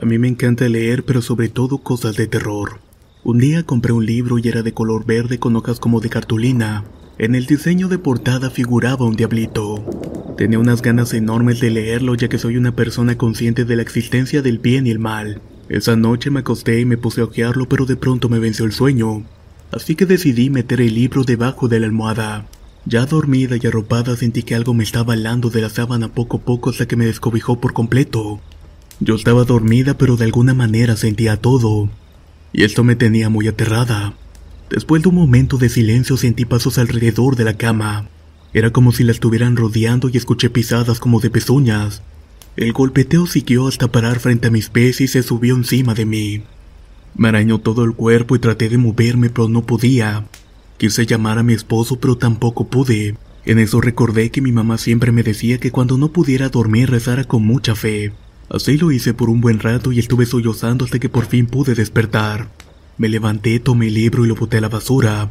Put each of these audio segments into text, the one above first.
A mí me encanta leer, pero sobre todo cosas de terror. Un día compré un libro y era de color verde con hojas como de cartulina. En el diseño de portada figuraba un diablito. Tenía unas ganas enormes de leerlo ya que soy una persona consciente de la existencia del bien y el mal. Esa noche me acosté y me puse a hojearlo pero de pronto me venció el sueño. Así que decidí meter el libro debajo de la almohada. Ya dormida y arropada sentí que algo me estaba alando de la sábana poco a poco hasta que me descobijó por completo. Yo estaba dormida pero de alguna manera sentía todo. Y esto me tenía muy aterrada. Después de un momento de silencio sentí pasos alrededor de la cama. Era como si la estuvieran rodeando y escuché pisadas como de pezuñas. El golpeteo siguió hasta parar frente a mis pies y se subió encima de mí. Me arañó todo el cuerpo y traté de moverme pero no podía. Quise llamar a mi esposo pero tampoco pude. En eso recordé que mi mamá siempre me decía que cuando no pudiera dormir rezara con mucha fe. Así lo hice por un buen rato y estuve sollozando hasta que por fin pude despertar. Me levanté, tomé el libro y lo boté a la basura.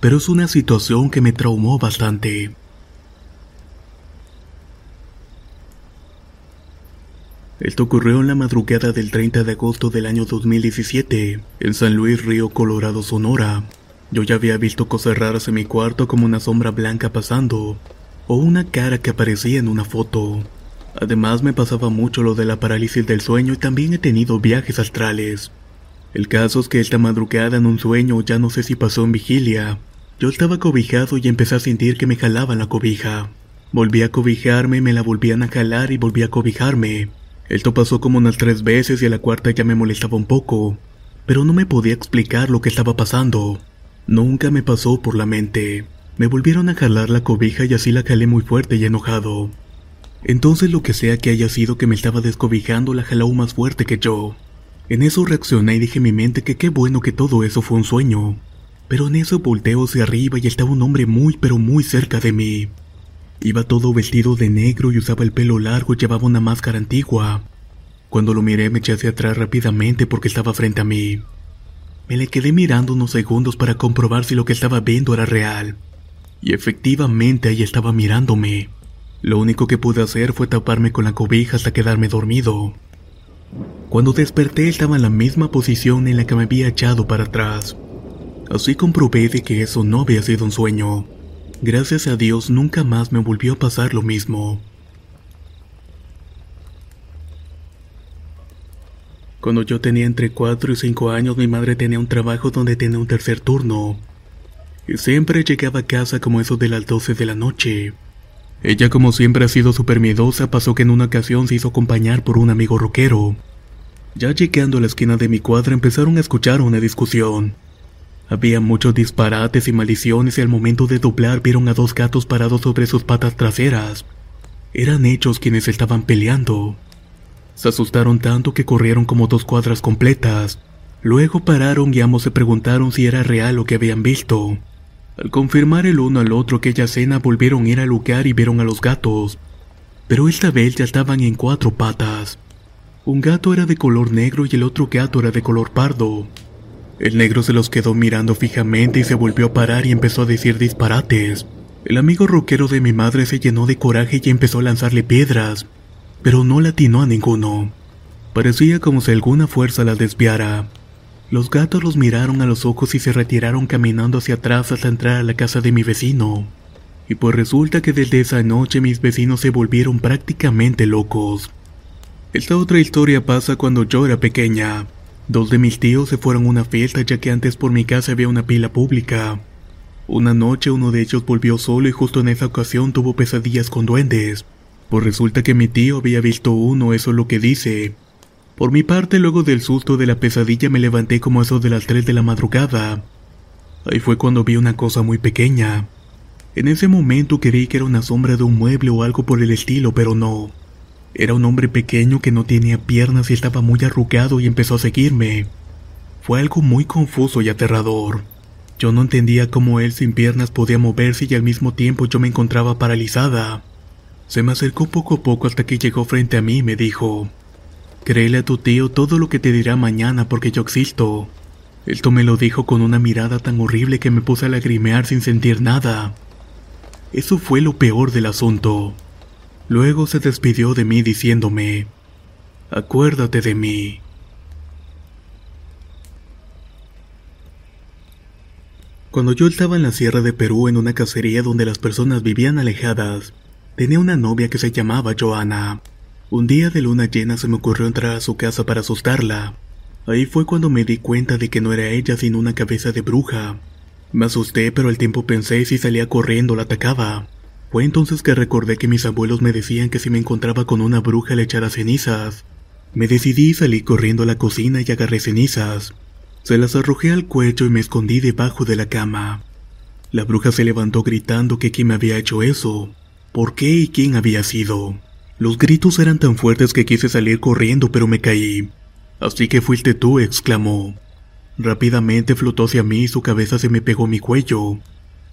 Pero es una situación que me traumó bastante. Esto ocurrió en la madrugada del 30 de agosto del año 2017, en San Luis Río Colorado, Sonora. Yo ya había visto cosas raras en mi cuarto como una sombra blanca pasando, o una cara que aparecía en una foto. Además me pasaba mucho lo de la parálisis del sueño y también he tenido viajes astrales. El caso es que esta madrugada en un sueño, ya no sé si pasó en vigilia, yo estaba cobijado y empecé a sentir que me jalaban la cobija. Volví a cobijarme, me la volvían a jalar y volví a cobijarme. Esto pasó como unas tres veces y a la cuarta ya me molestaba un poco, pero no me podía explicar lo que estaba pasando. Nunca me pasó por la mente. Me volvieron a jalar la cobija y así la jalé muy fuerte y enojado. Entonces lo que sea que haya sido que me estaba descobijando la jaló más fuerte que yo. En eso reaccioné y dije en mi mente que qué bueno que todo eso fue un sueño. Pero en eso volteo hacia arriba y estaba un hombre muy pero muy cerca de mí. Iba todo vestido de negro y usaba el pelo largo y llevaba una máscara antigua. Cuando lo miré me eché hacia atrás rápidamente porque estaba frente a mí. Me le quedé mirando unos segundos para comprobar si lo que estaba viendo era real. Y efectivamente ahí estaba mirándome. Lo único que pude hacer fue taparme con la cobija hasta quedarme dormido. Cuando desperté estaba en la misma posición en la que me había echado para atrás. Así comprobé de que eso no había sido un sueño. Gracias a Dios nunca más me volvió a pasar lo mismo. Cuando yo tenía entre 4 y 5 años mi madre tenía un trabajo donde tenía un tercer turno. Y siempre llegaba a casa como eso de las 12 de la noche. Ella como siempre ha sido súper miedosa pasó que en una ocasión se hizo acompañar por un amigo rockero. Ya a la esquina de mi cuadra empezaron a escuchar una discusión. Había muchos disparates y maldiciones y al momento de doblar vieron a dos gatos parados sobre sus patas traseras. Eran ellos quienes estaban peleando. Se asustaron tanto que corrieron como dos cuadras completas. Luego pararon y ambos se preguntaron si era real lo que habían visto. Al confirmar el uno al otro aquella cena volvieron a ir al lugar y vieron a los gatos. Pero esta vez ya estaban en cuatro patas. Un gato era de color negro y el otro gato era de color pardo. El negro se los quedó mirando fijamente y se volvió a parar y empezó a decir disparates. El amigo roquero de mi madre se llenó de coraje y empezó a lanzarle piedras, pero no latinó a ninguno. Parecía como si alguna fuerza la desviara. Los gatos los miraron a los ojos y se retiraron caminando hacia atrás hasta entrar a la casa de mi vecino. Y pues resulta que desde esa noche mis vecinos se volvieron prácticamente locos. Esta otra historia pasa cuando yo era pequeña. Dos de mis tíos se fueron a una fiesta ya que antes por mi casa había una pila pública. Una noche uno de ellos volvió solo y justo en esa ocasión tuvo pesadillas con duendes. Pues resulta que mi tío había visto uno, eso es lo que dice. Por mi parte, luego del susto de la pesadilla me levanté como eso de las 3 de la madrugada. Ahí fue cuando vi una cosa muy pequeña. En ese momento creí que era una sombra de un mueble o algo por el estilo, pero no. Era un hombre pequeño que no tenía piernas y estaba muy arrugado y empezó a seguirme. Fue algo muy confuso y aterrador. Yo no entendía cómo él sin piernas podía moverse y al mismo tiempo yo me encontraba paralizada. Se me acercó poco a poco hasta que llegó frente a mí y me dijo, Créele a tu tío todo lo que te dirá mañana porque yo existo. Esto me lo dijo con una mirada tan horrible que me puse a lagrimear sin sentir nada. Eso fue lo peor del asunto. Luego se despidió de mí diciéndome, Acuérdate de mí. Cuando yo estaba en la Sierra de Perú en una cacería donde las personas vivían alejadas, tenía una novia que se llamaba Joana. Un día de luna llena se me ocurrió entrar a su casa para asustarla. Ahí fue cuando me di cuenta de que no era ella sino una cabeza de bruja. Me asusté, pero al tiempo pensé si salía corriendo la atacaba. Fue entonces que recordé que mis abuelos me decían que si me encontraba con una bruja le echara cenizas. Me decidí y salí corriendo a la cocina y agarré cenizas. Se las arrojé al cuello y me escondí debajo de la cama. La bruja se levantó gritando que quién me había hecho eso, por qué y quién había sido. Los gritos eran tan fuertes que quise salir corriendo pero me caí. Así que fuiste tú, exclamó. Rápidamente flotó hacia mí y su cabeza se me pegó a mi cuello.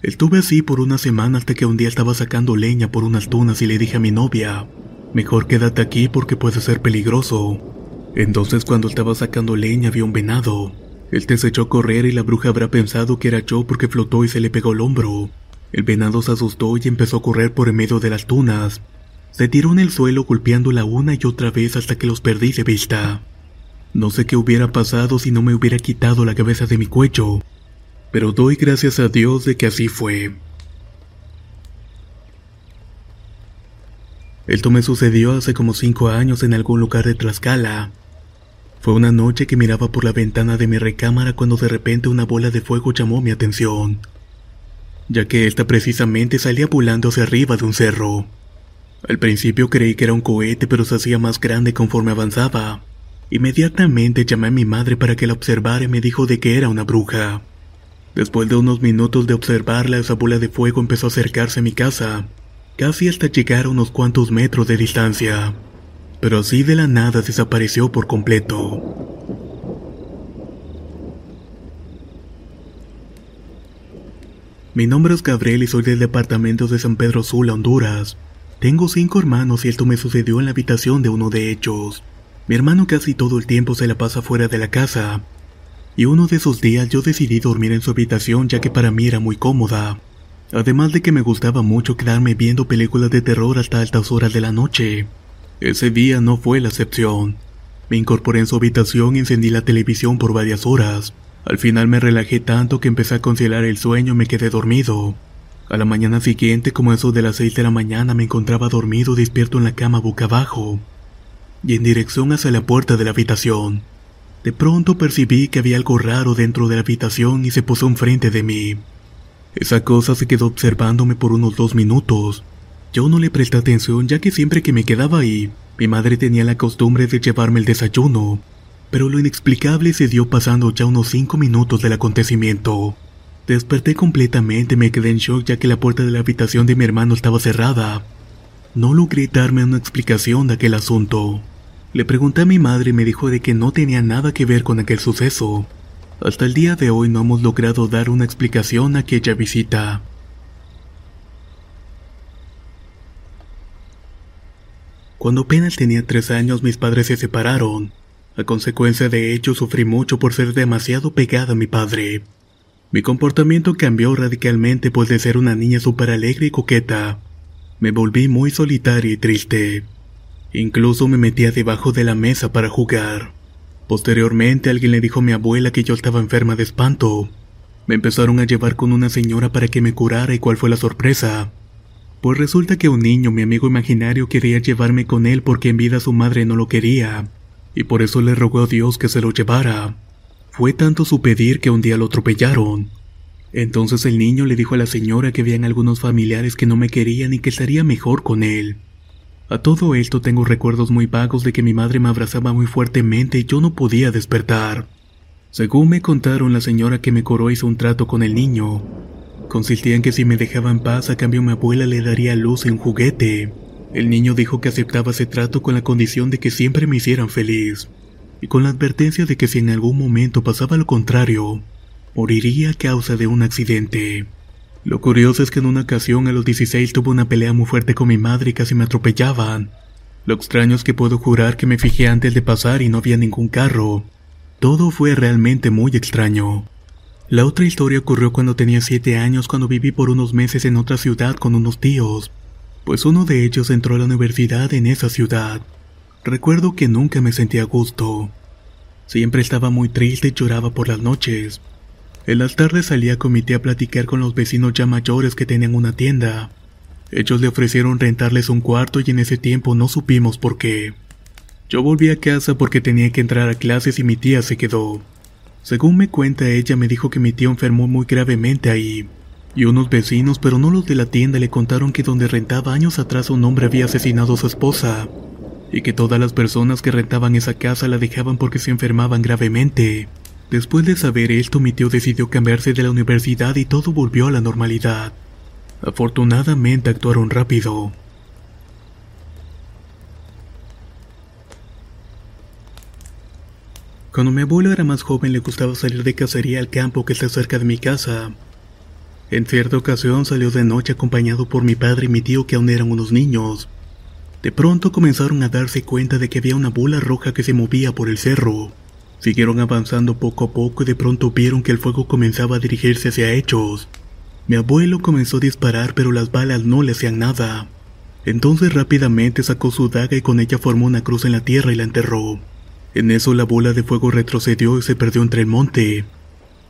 Estuve así por una semana hasta que un día estaba sacando leña por unas tunas y le dije a mi novia, mejor quédate aquí porque puede ser peligroso. Entonces cuando estaba sacando leña vi un venado. Él te echó a correr y la bruja habrá pensado que era yo porque flotó y se le pegó el hombro. El venado se asustó y empezó a correr por en medio de las tunas. Se tiró en el suelo golpeándola una y otra vez hasta que los perdí de vista. No sé qué hubiera pasado si no me hubiera quitado la cabeza de mi cuello, pero doy gracias a Dios de que así fue. Esto me sucedió hace como cinco años en algún lugar de Tlaxcala. Fue una noche que miraba por la ventana de mi recámara cuando de repente una bola de fuego llamó mi atención, ya que esta precisamente salía volando hacia arriba de un cerro. Al principio creí que era un cohete, pero se hacía más grande conforme avanzaba. Inmediatamente llamé a mi madre para que la observara y me dijo de que era una bruja. Después de unos minutos de observarla, esa bola de fuego empezó a acercarse a mi casa, casi hasta llegar a unos cuantos metros de distancia. Pero así de la nada desapareció por completo. Mi nombre es Gabriel y soy del departamento de San Pedro Sula, Honduras. Tengo cinco hermanos y esto me sucedió en la habitación de uno de ellos. Mi hermano casi todo el tiempo se la pasa fuera de la casa. Y uno de esos días yo decidí dormir en su habitación ya que para mí era muy cómoda. Además de que me gustaba mucho quedarme viendo películas de terror hasta altas horas de la noche. Ese día no fue la excepción. Me incorporé en su habitación y encendí la televisión por varias horas. Al final me relajé tanto que empecé a conciliar el sueño y me quedé dormido. A la mañana siguiente, como eso de las seis de la mañana, me encontraba dormido despierto en la cama boca abajo, y en dirección hacia la puerta de la habitación. De pronto percibí que había algo raro dentro de la habitación y se posó enfrente de mí. Esa cosa se quedó observándome por unos dos minutos. Yo no le presté atención ya que siempre que me quedaba ahí, mi madre tenía la costumbre de llevarme el desayuno, pero lo inexplicable se dio pasando ya unos cinco minutos del acontecimiento. Desperté completamente y me quedé en shock ya que la puerta de la habitación de mi hermano estaba cerrada. No logré darme una explicación de aquel asunto. Le pregunté a mi madre y me dijo de que no tenía nada que ver con aquel suceso. Hasta el día de hoy no hemos logrado dar una explicación a aquella visita. Cuando apenas tenía tres años mis padres se separaron. A consecuencia de ello sufrí mucho por ser demasiado pegada a mi padre. Mi comportamiento cambió radicalmente pues de ser una niña súper alegre y coqueta. Me volví muy solitaria y triste. Incluso me metía debajo de la mesa para jugar. Posteriormente alguien le dijo a mi abuela que yo estaba enferma de espanto. Me empezaron a llevar con una señora para que me curara y cuál fue la sorpresa. Pues resulta que un niño, mi amigo imaginario, quería llevarme con él porque en vida su madre no lo quería, y por eso le rogó a Dios que se lo llevara. Fue tanto su pedir que un día lo atropellaron. Entonces el niño le dijo a la señora que habían algunos familiares que no me querían y que estaría mejor con él. A todo esto tengo recuerdos muy vagos de que mi madre me abrazaba muy fuertemente y yo no podía despertar. Según me contaron, la señora que me curó hizo un trato con el niño. Consistía en que si me dejaba en paz, a cambio mi abuela le daría luz en un juguete. El niño dijo que aceptaba ese trato con la condición de que siempre me hicieran feliz, y con la advertencia de que si en algún momento pasaba lo contrario, moriría a causa de un accidente. Lo curioso es que en una ocasión a los 16 tuve una pelea muy fuerte con mi madre y casi me atropellaban. Lo extraño es que puedo jurar que me fijé antes de pasar y no había ningún carro. Todo fue realmente muy extraño. La otra historia ocurrió cuando tenía 7 años cuando viví por unos meses en otra ciudad con unos tíos, pues uno de ellos entró a la universidad en esa ciudad. Recuerdo que nunca me sentía a gusto. Siempre estaba muy triste y lloraba por las noches. En las tardes salía con mi tía a platicar con los vecinos ya mayores que tenían una tienda. Ellos le ofrecieron rentarles un cuarto y en ese tiempo no supimos por qué. Yo volví a casa porque tenía que entrar a clases y mi tía se quedó. Según me cuenta ella me dijo que mi tío enfermó muy gravemente ahí. Y unos vecinos, pero no los de la tienda, le contaron que donde rentaba años atrás un hombre había asesinado a su esposa. Y que todas las personas que rentaban esa casa la dejaban porque se enfermaban gravemente. Después de saber esto, mi tío decidió cambiarse de la universidad y todo volvió a la normalidad. Afortunadamente actuaron rápido. Cuando mi abuelo era más joven le gustaba salir de cacería al campo que está cerca de mi casa. En cierta ocasión salió de noche acompañado por mi padre y mi tío que aún eran unos niños. De pronto comenzaron a darse cuenta de que había una bola roja que se movía por el cerro. Siguieron avanzando poco a poco y de pronto vieron que el fuego comenzaba a dirigirse hacia ellos. Mi abuelo comenzó a disparar pero las balas no le hacían nada. Entonces rápidamente sacó su daga y con ella formó una cruz en la tierra y la enterró. En eso la bola de fuego retrocedió y se perdió entre el monte.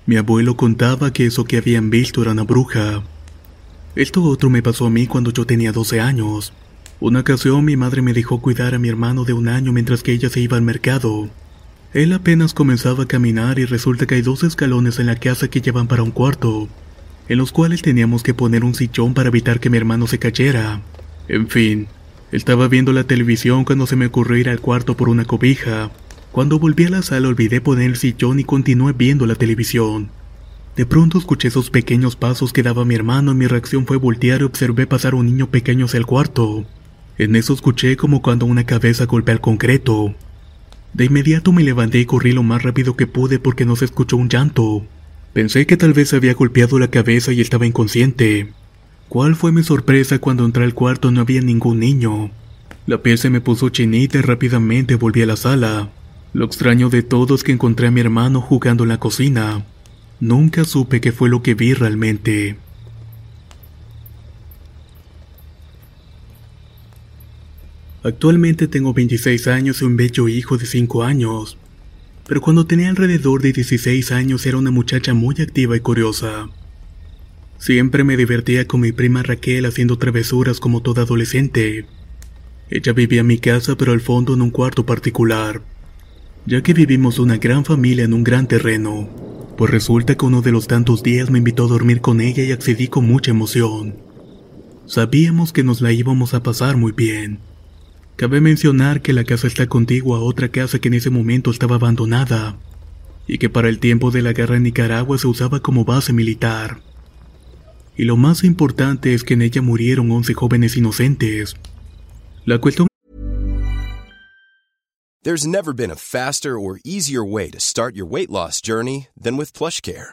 Mi abuelo contaba que eso que habían visto era una bruja. Esto otro me pasó a mí cuando yo tenía 12 años. Una ocasión mi madre me dejó cuidar a mi hermano de un año mientras que ella se iba al mercado. Él apenas comenzaba a caminar y resulta que hay dos escalones en la casa que llevan para un cuarto, en los cuales teníamos que poner un sillón para evitar que mi hermano se cayera. En fin, estaba viendo la televisión cuando se me ocurrió ir al cuarto por una cobija. Cuando volví a la sala olvidé poner el sillón y continué viendo la televisión. De pronto escuché esos pequeños pasos que daba mi hermano y mi reacción fue voltear y observé pasar un niño pequeño hacia el cuarto. En eso escuché como cuando una cabeza golpea el concreto. De inmediato me levanté y corrí lo más rápido que pude porque no se escuchó un llanto. Pensé que tal vez había golpeado la cabeza y estaba inconsciente. ¿Cuál fue mi sorpresa cuando entré al cuarto no había ningún niño? La piel se me puso chinita y rápidamente volví a la sala. Lo extraño de todo es que encontré a mi hermano jugando en la cocina. Nunca supe qué fue lo que vi realmente. Actualmente tengo 26 años y un bello hijo de 5 años, pero cuando tenía alrededor de 16 años era una muchacha muy activa y curiosa. Siempre me divertía con mi prima Raquel haciendo travesuras como toda adolescente. Ella vivía en mi casa pero al fondo en un cuarto particular, ya que vivimos una gran familia en un gran terreno, pues resulta que uno de los tantos días me invitó a dormir con ella y accedí con mucha emoción. Sabíamos que nos la íbamos a pasar muy bien Cabe mencionar que la casa está contigua a otra casa que en ese momento estaba abandonada y que para el tiempo de la guerra en Nicaragua se usaba como base militar. Y lo más importante es que en ella murieron 11 jóvenes inocentes. La cuestión There's never been a faster or easier way to start your weight loss journey than with PlushCare.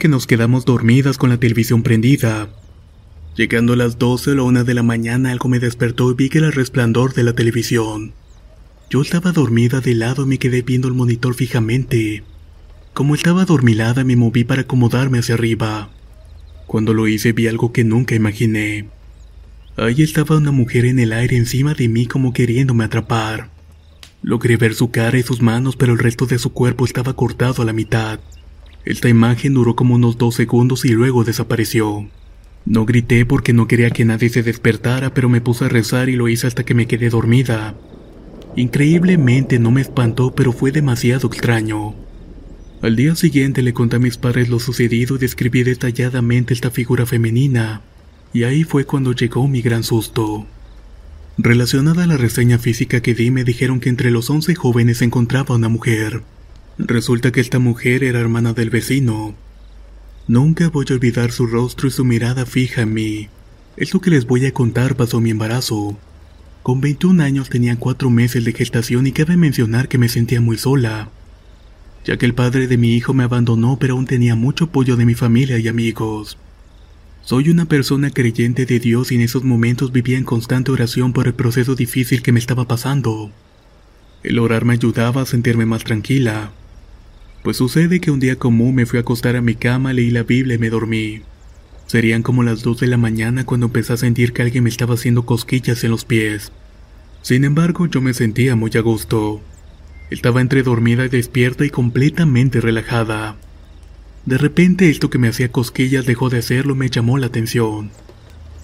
Que nos quedamos dormidas con la televisión prendida. Llegando a las 12 o la 1 de la mañana algo me despertó y vi que era el resplandor de la televisión. Yo estaba dormida de lado y me quedé viendo el monitor fijamente. Como estaba adormilada me moví para acomodarme hacia arriba. Cuando lo hice vi algo que nunca imaginé. Ahí estaba una mujer en el aire encima de mí como queriéndome atrapar. Logré ver su cara y sus manos, pero el resto de su cuerpo estaba cortado a la mitad. Esta imagen duró como unos dos segundos y luego desapareció. No grité porque no quería que nadie se despertara, pero me puse a rezar y lo hice hasta que me quedé dormida. Increíblemente no me espantó, pero fue demasiado extraño. Al día siguiente le conté a mis padres lo sucedido y describí detalladamente esta figura femenina, y ahí fue cuando llegó mi gran susto. Relacionada a la reseña física que di, me dijeron que entre los 11 jóvenes se encontraba una mujer. Resulta que esta mujer era hermana del vecino. Nunca voy a olvidar su rostro y su mirada fija en mí. Esto que les voy a contar pasó mi embarazo. Con 21 años tenía 4 meses de gestación y cabe mencionar que me sentía muy sola, ya que el padre de mi hijo me abandonó pero aún tenía mucho apoyo de mi familia y amigos. Soy una persona creyente de Dios y en esos momentos vivía en constante oración por el proceso difícil que me estaba pasando. El orar me ayudaba a sentirme más tranquila. Pues sucede que un día común me fui a acostar a mi cama, leí la Biblia y me dormí. Serían como las 2 de la mañana cuando empecé a sentir que alguien me estaba haciendo cosquillas en los pies. Sin embargo, yo me sentía muy a gusto. Estaba entre dormida y despierta y completamente relajada. De repente esto que me hacía cosquillas dejó de hacerlo me llamó la atención.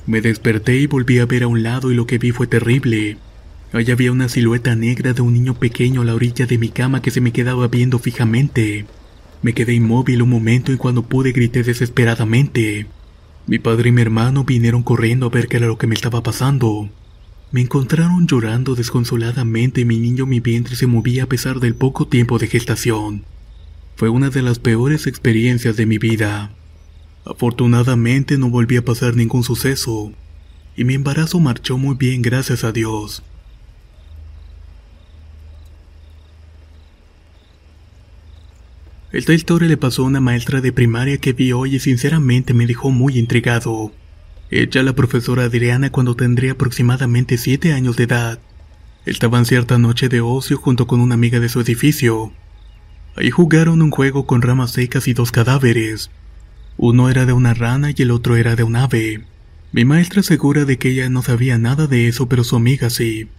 Me desperté y volví a ver a un lado y lo que vi fue terrible. Allá había una silueta negra de un niño pequeño a la orilla de mi cama que se me quedaba viendo fijamente. Me quedé inmóvil un momento y cuando pude grité desesperadamente. Mi padre y mi hermano vinieron corriendo a ver qué era lo que me estaba pasando. Me encontraron llorando desconsoladamente y mi niño mi vientre se movía a pesar del poco tiempo de gestación. Fue una de las peores experiencias de mi vida. Afortunadamente no volví a pasar ningún suceso, y mi embarazo marchó muy bien gracias a Dios. Esta historia le pasó a una maestra de primaria que vi hoy y sinceramente me dejó muy intrigado. Ella, la profesora Adriana, cuando tendría aproximadamente siete años de edad, estaba en cierta noche de ocio junto con una amiga de su edificio. Ahí jugaron un juego con ramas secas y dos cadáveres. Uno era de una rana y el otro era de un ave. Mi maestra segura de que ella no sabía nada de eso, pero su amiga sí.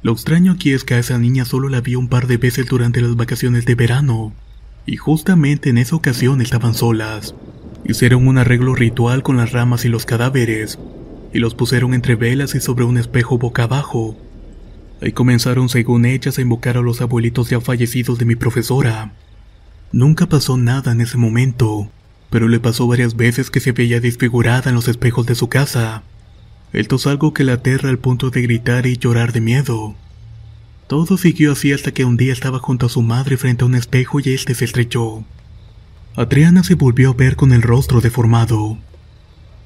Lo extraño aquí es que a esa niña solo la vio un par de veces durante las vacaciones de verano, y justamente en esa ocasión estaban solas. Hicieron un arreglo ritual con las ramas y los cadáveres, y los pusieron entre velas y sobre un espejo boca abajo. Ahí comenzaron, según ellas, a invocar a los abuelitos ya fallecidos de mi profesora. Nunca pasó nada en ese momento, pero le pasó varias veces que se veía desfigurada en los espejos de su casa. Esto es algo que la aterra al punto de gritar y llorar de miedo. Todo siguió así hasta que un día estaba junto a su madre frente a un espejo y este se estrechó. Adriana se volvió a ver con el rostro deformado.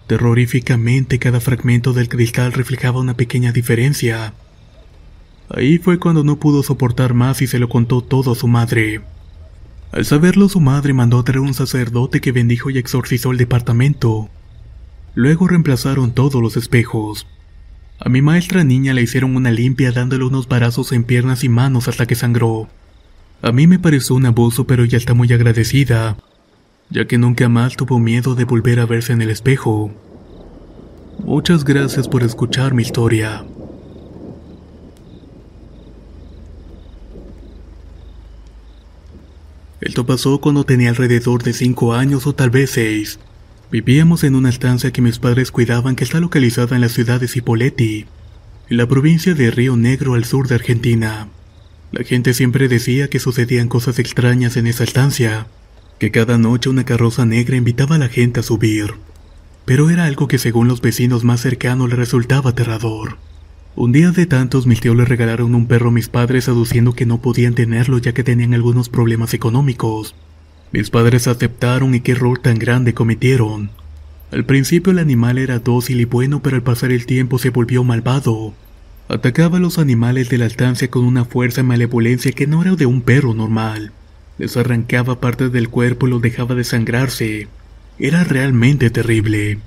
Terroríficamente cada fragmento del cristal reflejaba una pequeña diferencia. Ahí fue cuando no pudo soportar más y se lo contó todo a su madre. Al saberlo su madre mandó a traer un sacerdote que bendijo y exorcizó el departamento. Luego reemplazaron todos los espejos. A mi maestra niña le hicieron una limpia dándole unos barazos en piernas y manos hasta que sangró. A mí me pareció un abuso pero ella está muy agradecida, ya que nunca más tuvo miedo de volver a verse en el espejo. Muchas gracias por escuchar mi historia. Esto pasó cuando tenía alrededor de 5 años o tal vez 6. Vivíamos en una estancia que mis padres cuidaban que está localizada en la ciudad de Cipolletti, en la provincia de Río Negro al sur de Argentina. La gente siempre decía que sucedían cosas extrañas en esa estancia, que cada noche una carroza negra invitaba a la gente a subir. Pero era algo que según los vecinos más cercanos le resultaba aterrador. Un día de tantos mis tíos le regalaron un perro a mis padres aduciendo que no podían tenerlo ya que tenían algunos problemas económicos. Mis padres aceptaron y qué error tan grande cometieron. Al principio el animal era dócil y bueno pero al pasar el tiempo se volvió malvado. Atacaba a los animales de la estancia con una fuerza y malevolencia que no era de un perro normal. Les arrancaba partes del cuerpo y los dejaba desangrarse. Era realmente terrible.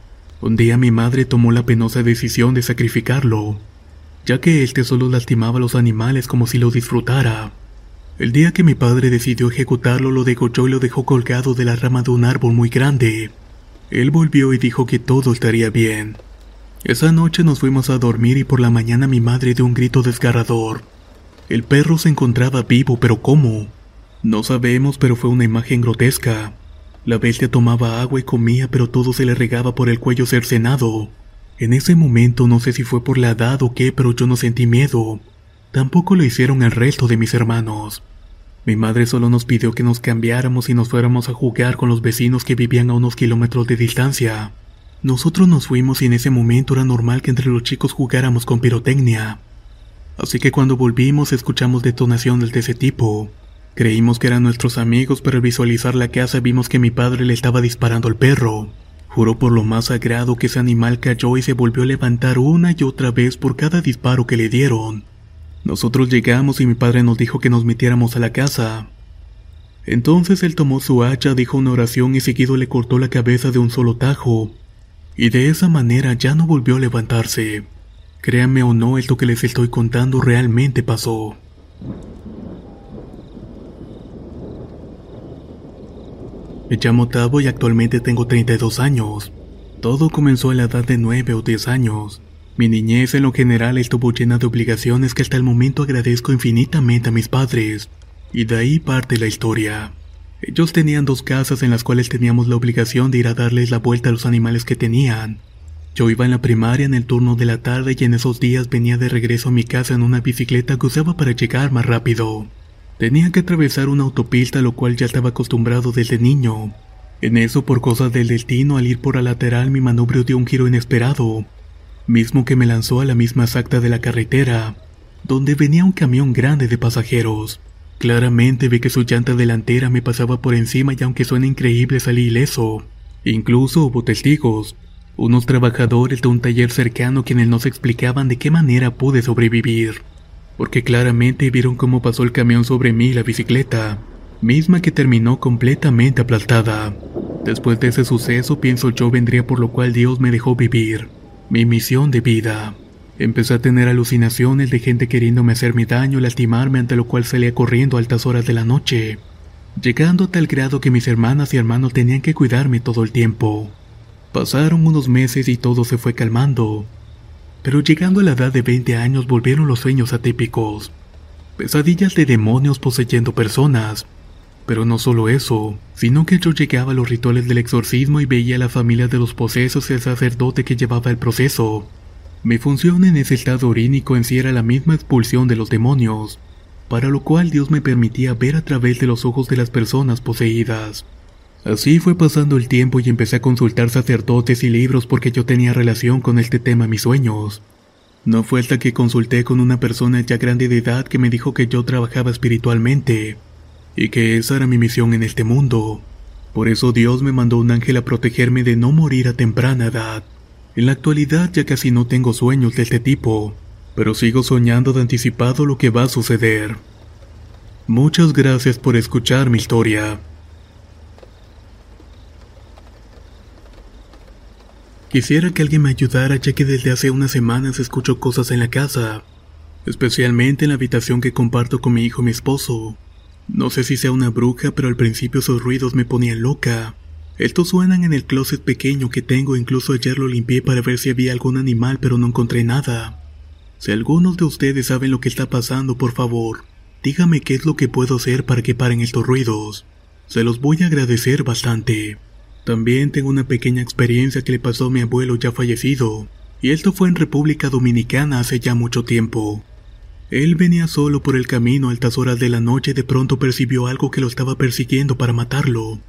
Un día mi madre tomó la penosa decisión de sacrificarlo, ya que éste solo lastimaba a los animales como si lo disfrutara. El día que mi padre decidió ejecutarlo, lo degolló y lo dejó colgado de la rama de un árbol muy grande. Él volvió y dijo que todo estaría bien. Esa noche nos fuimos a dormir y por la mañana mi madre dio un grito desgarrador. El perro se encontraba vivo, pero ¿cómo? No sabemos, pero fue una imagen grotesca. La bestia tomaba agua y comía, pero todo se le regaba por el cuello cercenado. En ese momento no sé si fue por la edad o qué, pero yo no sentí miedo. Tampoco lo hicieron el resto de mis hermanos. Mi madre solo nos pidió que nos cambiáramos y nos fuéramos a jugar con los vecinos que vivían a unos kilómetros de distancia. Nosotros nos fuimos y en ese momento era normal que entre los chicos jugáramos con pirotecnia. Así que cuando volvimos escuchamos detonaciones de ese tipo. Creímos que eran nuestros amigos, pero al visualizar la casa vimos que mi padre le estaba disparando al perro. Juró por lo más sagrado que ese animal cayó y se volvió a levantar una y otra vez por cada disparo que le dieron. Nosotros llegamos y mi padre nos dijo que nos metiéramos a la casa. Entonces él tomó su hacha, dijo una oración y seguido le cortó la cabeza de un solo tajo. Y de esa manera ya no volvió a levantarse. Créanme o no, esto que les estoy contando realmente pasó. Me llamo Tavo y actualmente tengo 32 años. Todo comenzó a la edad de 9 o 10 años. Mi niñez en lo general estuvo llena de obligaciones que hasta el momento agradezco infinitamente a mis padres. Y de ahí parte la historia. Ellos tenían dos casas en las cuales teníamos la obligación de ir a darles la vuelta a los animales que tenían. Yo iba en la primaria en el turno de la tarde y en esos días venía de regreso a mi casa en una bicicleta que usaba para llegar más rápido. Tenía que atravesar una autopista, lo cual ya estaba acostumbrado desde niño. En eso, por cosas del destino, al ir por la lateral, mi manubrio dio un giro inesperado, mismo que me lanzó a la misma exacta de la carretera, donde venía un camión grande de pasajeros. Claramente vi que su llanta delantera me pasaba por encima y aunque suena increíble salí ileso. Incluso hubo testigos, unos trabajadores de un taller cercano quienes nos explicaban de qué manera pude sobrevivir porque claramente vieron cómo pasó el camión sobre mí y la bicicleta, misma que terminó completamente aplastada. Después de ese suceso pienso yo vendría por lo cual Dios me dejó vivir, mi misión de vida. Empecé a tener alucinaciones de gente queriéndome hacerme daño lastimarme ante lo cual salía corriendo a altas horas de la noche, llegando a tal grado que mis hermanas y hermanos tenían que cuidarme todo el tiempo. Pasaron unos meses y todo se fue calmando, pero llegando a la edad de 20 años volvieron los sueños atípicos. Pesadillas de demonios poseyendo personas. Pero no solo eso, sino que yo llegaba a los rituales del exorcismo y veía a la familia de los posesos y el sacerdote que llevaba el proceso. Mi función en ese estado orínico en sí era la misma expulsión de los demonios, para lo cual Dios me permitía ver a través de los ojos de las personas poseídas. Así fue pasando el tiempo y empecé a consultar sacerdotes y libros porque yo tenía relación con este tema en mis sueños. No fue hasta que consulté con una persona ya grande de edad que me dijo que yo trabajaba espiritualmente y que esa era mi misión en este mundo. Por eso Dios me mandó un ángel a protegerme de no morir a temprana edad. En la actualidad ya casi no tengo sueños de este tipo, pero sigo soñando de anticipado lo que va a suceder. Muchas gracias por escuchar mi historia. Quisiera que alguien me ayudara ya que desde hace unas semanas escucho cosas en la casa, especialmente en la habitación que comparto con mi hijo y mi esposo. No sé si sea una bruja, pero al principio esos ruidos me ponían loca. Estos suenan en el closet pequeño que tengo, incluso ayer lo limpié para ver si había algún animal, pero no encontré nada. Si algunos de ustedes saben lo que está pasando, por favor, dígame qué es lo que puedo hacer para que paren estos ruidos. Se los voy a agradecer bastante. También tengo una pequeña experiencia que le pasó a mi abuelo ya fallecido, y esto fue en República Dominicana hace ya mucho tiempo. Él venía solo por el camino a altas horas de la noche y de pronto percibió algo que lo estaba persiguiendo para matarlo.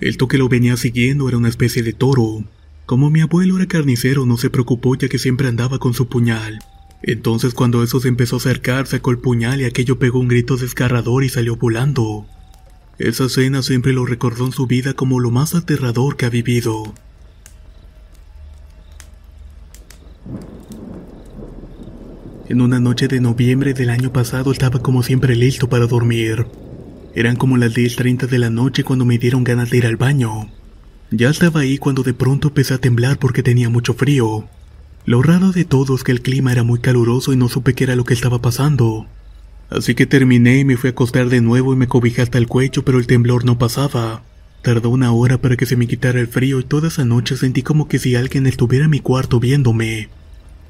Esto que lo venía siguiendo era una especie de toro. Como mi abuelo era carnicero no se preocupó ya que siempre andaba con su puñal. Entonces cuando eso se empezó a acercar sacó el puñal y aquello pegó un grito desgarrador y salió volando. Esa escena siempre lo recordó en su vida como lo más aterrador que ha vivido. En una noche de noviembre del año pasado estaba como siempre listo para dormir. Eran como las 10.30 de la noche cuando me dieron ganas de ir al baño. Ya estaba ahí cuando de pronto empecé a temblar porque tenía mucho frío. Lo raro de todo es que el clima era muy caluroso y no supe qué era lo que estaba pasando. Así que terminé y me fui a acostar de nuevo y me cobijé hasta el cuello pero el temblor no pasaba. Tardó una hora para que se me quitara el frío y toda esa noche sentí como que si alguien estuviera en mi cuarto viéndome.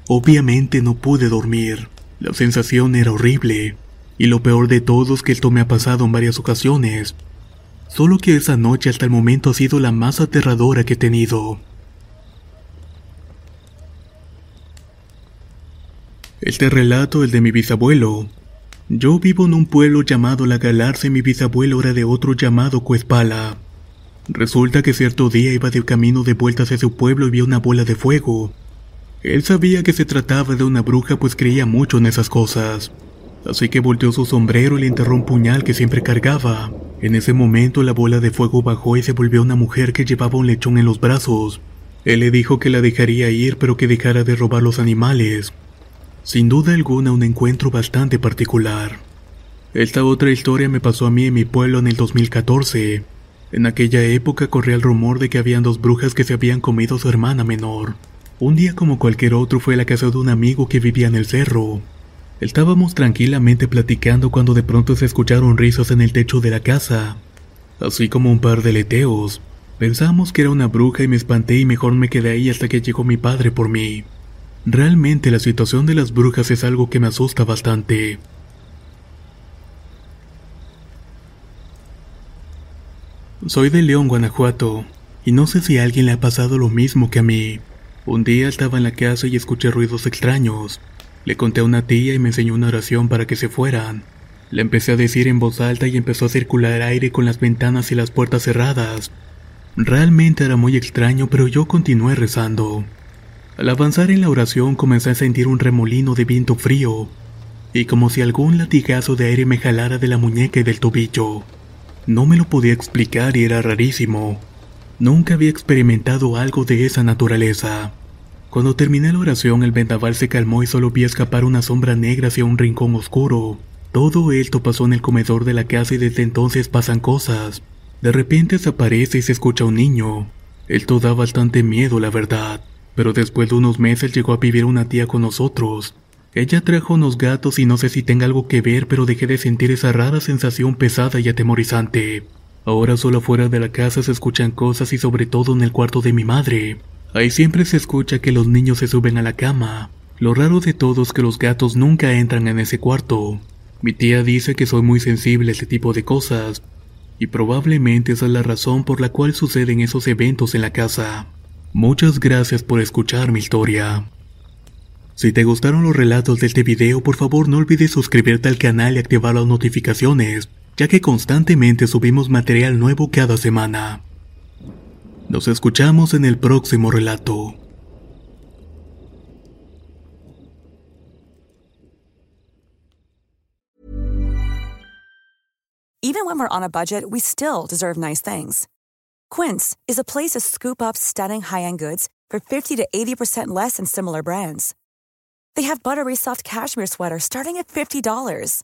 Obviamente no pude dormir. La sensación era horrible. Y lo peor de todo es que esto me ha pasado en varias ocasiones. Solo que esa noche hasta el momento ha sido la más aterradora que he tenido. Este relato es de mi bisabuelo. Yo vivo en un pueblo llamado La Galarza y mi bisabuelo era de otro llamado Cuespala. Resulta que cierto día iba de camino de vuelta hacia su pueblo y vio una bola de fuego. Él sabía que se trataba de una bruja pues creía mucho en esas cosas. Así que volteó su sombrero y le enterró un puñal que siempre cargaba. En ese momento la bola de fuego bajó y se volvió una mujer que llevaba un lechón en los brazos. Él le dijo que la dejaría ir pero que dejara de robar los animales. Sin duda alguna un encuentro bastante particular. Esta otra historia me pasó a mí en mi pueblo en el 2014. En aquella época corría el rumor de que habían dos brujas que se habían comido a su hermana menor. Un día como cualquier otro fue a la casa de un amigo que vivía en el cerro. Estábamos tranquilamente platicando cuando de pronto se escucharon risas en el techo de la casa, así como un par de leteos. Pensamos que era una bruja y me espanté y mejor me quedé ahí hasta que llegó mi padre por mí. Realmente la situación de las brujas es algo que me asusta bastante. Soy de León, Guanajuato, y no sé si a alguien le ha pasado lo mismo que a mí. Un día estaba en la casa y escuché ruidos extraños. Le conté a una tía y me enseñó una oración para que se fueran. Le empecé a decir en voz alta y empezó a circular aire con las ventanas y las puertas cerradas. Realmente era muy extraño, pero yo continué rezando. Al avanzar en la oración comencé a sentir un remolino de viento frío, y como si algún latigazo de aire me jalara de la muñeca y del tobillo. No me lo podía explicar y era rarísimo. Nunca había experimentado algo de esa naturaleza. Cuando terminé la oración el vendaval se calmó y solo vi escapar una sombra negra hacia un rincón oscuro. Todo esto pasó en el comedor de la casa y desde entonces pasan cosas. De repente desaparece y se escucha un niño. Esto da bastante miedo, la verdad. Pero después de unos meses llegó a vivir una tía con nosotros. Ella trajo unos gatos y no sé si tenga algo que ver, pero dejé de sentir esa rara sensación pesada y atemorizante. Ahora solo fuera de la casa se escuchan cosas y sobre todo en el cuarto de mi madre. Ahí siempre se escucha que los niños se suben a la cama. Lo raro de todo es que los gatos nunca entran en ese cuarto. Mi tía dice que soy muy sensible a ese tipo de cosas, y probablemente esa es la razón por la cual suceden esos eventos en la casa. Muchas gracias por escuchar mi historia. Si te gustaron los relatos de este video, por favor no olvides suscribirte al canal y activar las notificaciones ya que constantemente subimos material nuevo cada semana. Nos escuchamos en el próximo relato. Even when we're on a budget, we still deserve nice things. Quince is a place to scoop up stunning high-end goods for 50 to 80% less than similar brands. They have buttery soft cashmere sweaters starting at $50